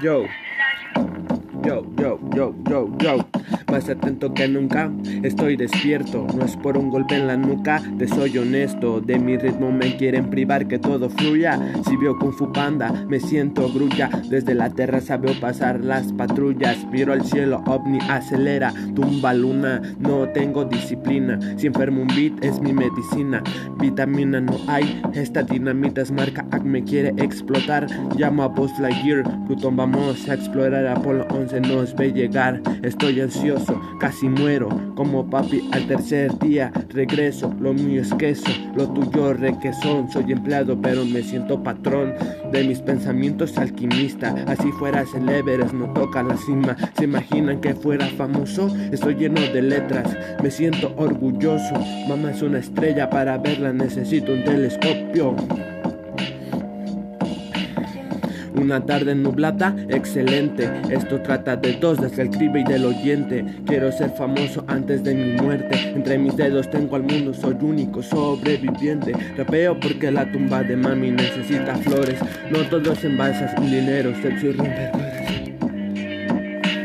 Yo. Yo, yo, yo, yo, yo. Más atento que nunca, estoy despierto. No es por un golpe en la nuca, te soy honesto. De mi ritmo me quieren privar que todo fluya. Si veo Kung Fu Panda, me siento grulla. Desde la terraza veo pasar las patrullas. Miro al cielo, ovni acelera. Tumba luna, no tengo disciplina. Si enfermo un beat, es mi medicina. Vitamina no hay, esta dinamita es marca. me quiere explotar. Llamo a Buzz Lightyear, Plutón, vamos a explorar. Apolo 11 nos ve llegar. Estoy ansioso casi muero. Como papi al tercer día regreso, lo mío es queso, lo tuyo requesón, soy empleado pero me siento patrón de mis pensamientos alquimista, así fuera Everest no toca la cima, se imaginan que fuera famoso, estoy lleno de letras, me siento orgulloso, mamá es una estrella. Para verla necesito un telescopio. Una tarde nublada, excelente. Esto trata de dos, desde el cribe y del oyente. Quiero ser famoso antes de mi muerte. Entre mis dedos tengo al mundo, soy único sobreviviente. Rapeo porque la tumba de mami necesita flores. No todos en balsas y dinero, sexo y